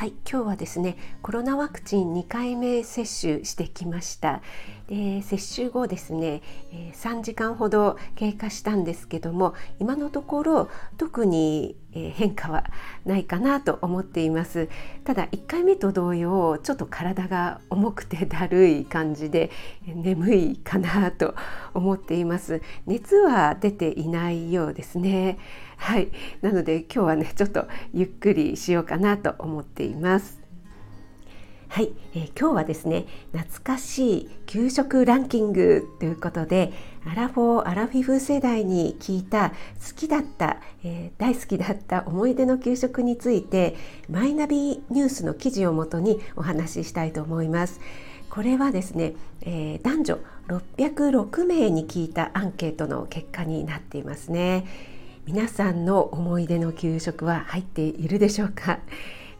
はい、今日はですねコロナワクチン2回目接種してきました。で接種後ですね3時間ほど経過したんですけども今のところ特に変化はないかなと思っています。ただ1回目と同様ちょっと体が重くてだるい感じで眠いかなと思っています。熱は出ていないようですね。はい。なので今日はねちょっとゆっくりしようかなと思っています。はい、えー、今日はですね懐かしい給食ランキングということでアラフォーアラフィフ世代に聞いた好きだった、えー、大好きだった思い出の給食についてマイナビニュースの記事をもとにお話ししたいと思います。これはですね、えー、男女606名に聞いたアンケートの結果になっていますね。皆さんの思い出の給食は入っているでしょうか。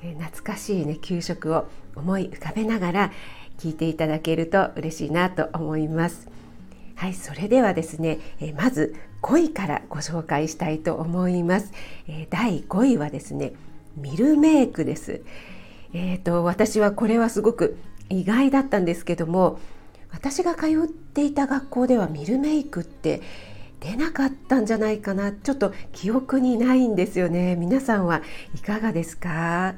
懐かしいね給食を思い浮かべながら聞いていただけると嬉しいなと思います。はい、それではですね、まず5位からご紹介したいと思います。え第5位はですね、ミルメイクです。え、ー、と私はこれはすごく意外だったんですけども、私が通っていた学校ではミルメイクって出なかったんじゃないかな。ちょっと記憶にないんですよね。皆さんはいかがですか？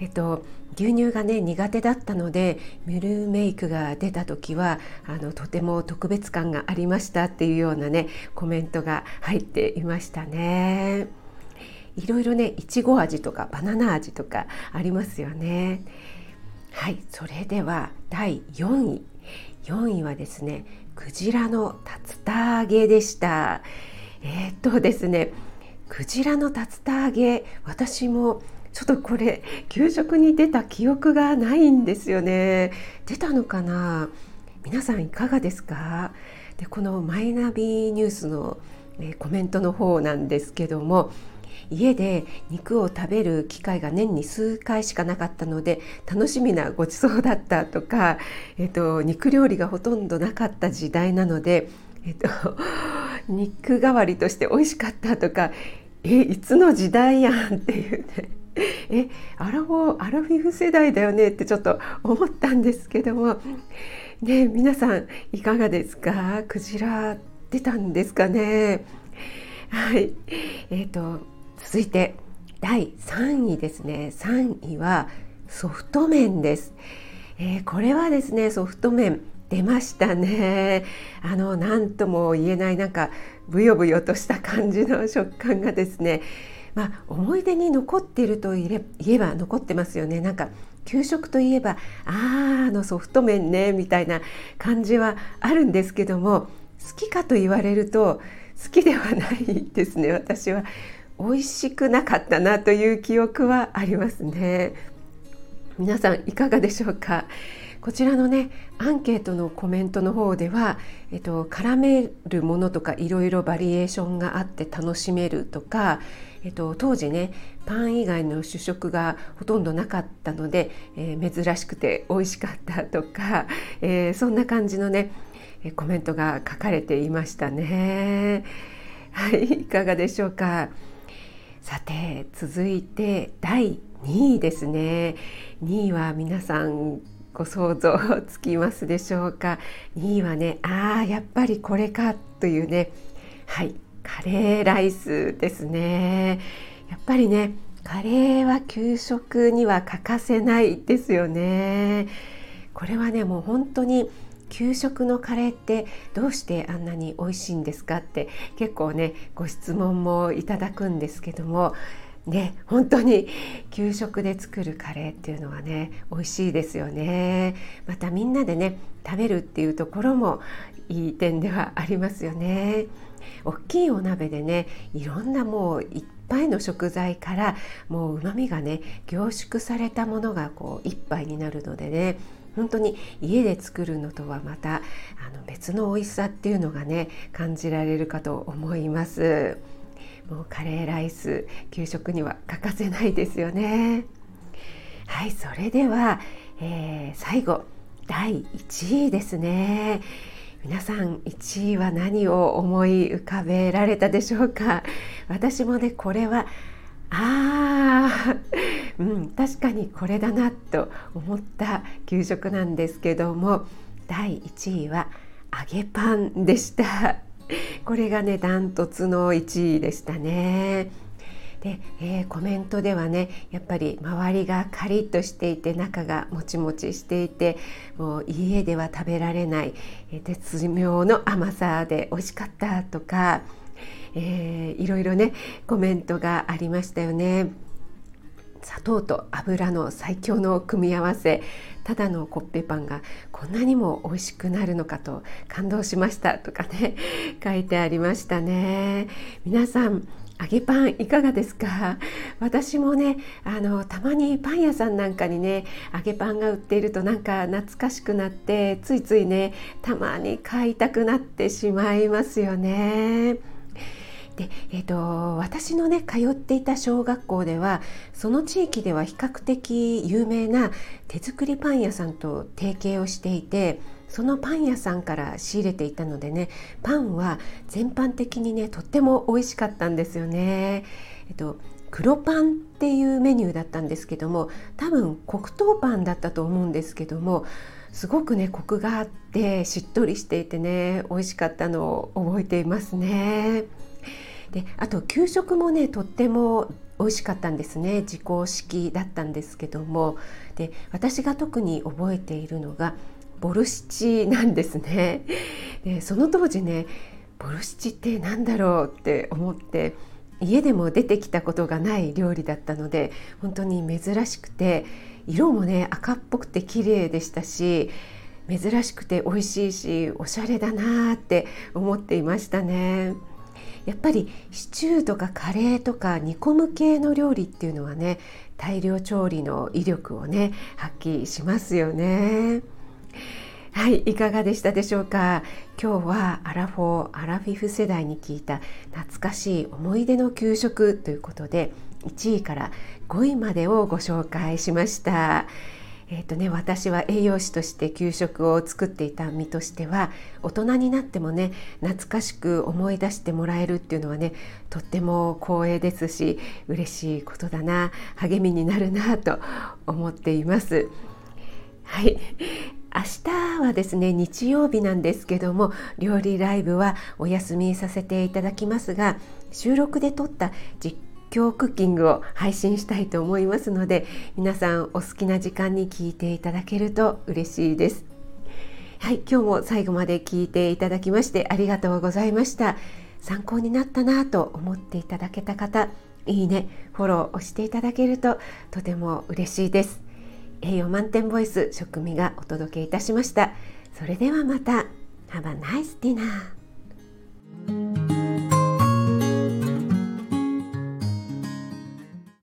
えっと牛乳がね苦手だったのでミルメイクが出た時はあのとても特別感がありましたっていうようなねコメントが入っていましたね。いろいろねいちご味とかバナナ味とかありますよね。はいそれでは第4位。4位はですねクジラの竜田揚げでした。えー、っとですねクジラの竜田揚げ私もちょっとこれ給食に出た記憶がないんですよね。出たのかな？皆さんいかがですか？でこのマイナビニュースの、コメントの方なんですけども家で肉を食べる機会が年に数回しかなかったので楽しみなごちそうだったとか、えっと、肉料理がほとんどなかった時代なので、えっと、肉代わりとして美味しかったとかえいつの時代やんっていうね。えアラフォーアラフィフ世代だよねってちょっと思ったんですけども。ね皆さんいかがですか？クジラ出たんですかね？はい。えっ、ー、と続いて第3位ですね。3位はソフト麺です、えー、これはですねソフト麺出ましたね。あの何とも言えないなんかブヨブヨとした感じの食感がですね。まあ、思い出に残っていると言えば残ってますよね。なんか給食といえばああのソフト麺ねみたいな感じはあるんですけども好きかと言われると好きではないですね私は。美味しくなかったなという記憶はありますね皆さんいかがでしょうか？こちらのねアンケートのコメントの方では、えっと、絡めるものとかいろいろバリエーションがあって楽しめるとか、えっと、当時ねパン以外の主食がほとんどなかったので、えー、珍しくて美味しかったとか、えー、そんな感じのねコメントが書かれていましたね。はい、いかがでしょうか？さて続いて第2位ですね。2位は皆さんご想像つきますでしょうか？2位はねああやっぱりこれかというねはいカレーライスですね。やっぱりねカレーは給食には欠かせないですよね。これはねもう本当に給食のカレーってどうしてあんなに美味しいんですかって結構ねご質問もいただくんですけどもね本当に給食で作るカレーっていうのはね美味しいですよね。またみんなでね食べるっていうところもいい点ではありますよね。大きいお鍋でねいろんなもういっぱいの食材からもううまみがね凝縮されたものがこう一杯になるのでね本当に家で作るのとはまたあの別の美味しさっていうのがね感じられるかと思います。もうカレーライス給食には欠かせないですよね。はいそれでは、えー、最後第1位ですね。皆さん1位は何を思い浮かべられたでしょうか？私もねこれはあー、うん、確かにこれだなと思った給食なんですけども第1位は揚げパンでした これがねダントツの1位でしたねで、えー、コメントではねやっぱり周りがカリッとしていて中がもちもちしていてもう家では食べられない、え、絶妙の甘さで美味しかったとかえー、いろいろねコメントがありましたよね。砂糖と油の最強の組み合わせ。ただのコッペパンがこんなにも美味しくなるのかと感動しましたとかね。書いてありましたね。皆さん揚げパンいかがですか？私もねあのたまにパン屋さんなんかにね揚げパンが売っているとなんか懐かしくなってついついねたまに買いたくなってしまいますよね。で、えーと、私のね通っていた小学校ではその地域では比較的有名な手作りパン屋さんと提携をしていてそのパン屋さんから仕入れていたのでねパンは全般的にねとっても美味しかったんですよね。えっと黒パンっていうメニューだったんですけども多分黒糖パンだったと思うんですけどもすごくねコクがあってしっとりしていてね美味しかったのを覚えていますね。であと給食もねとっても美味しかったんですね。自公式だったんですけども。で私が特に覚えているのがボルシチなんですね。でその当時ねボルシチって何だろうって思って家でも出てきたことがない料理だったので本当に珍しくて色もね赤っぽくて綺麗でしたし珍しくて美味しいしおしゃれだなって思っていましたね。やっぱりシチューとかカレーとか煮込む系の料理っていうのはね大量調理の威力をね発揮しますよね。はい、いかがでしたでしょうか？今日はアラフォー、アラフィフ世代に聞いた懐かしい思い出の給食ということで1位から5位までをご紹介しました。えーとね、私は栄養士として給食を作っていた身としては大人になってもね懐かしく思い出してもらえるっていうのはねとっても光栄ですし嬉しいことだな励みになるなと思っています。はい明日はですね日曜日なんですけども料理ライブはお休みさせていただきますが収録で撮った実今日クッキングを配信したいと思いますので皆さんお好きな時間に聞いていただけると嬉しいです。はい今日も最後まで聞いていただきましてありがとうございました。参考になったなと思っていただけた方いいねフォローをしていただけるととても嬉しいです。栄養満点ボイス食味がお届けいたしました。それではまた。Have a nice dinner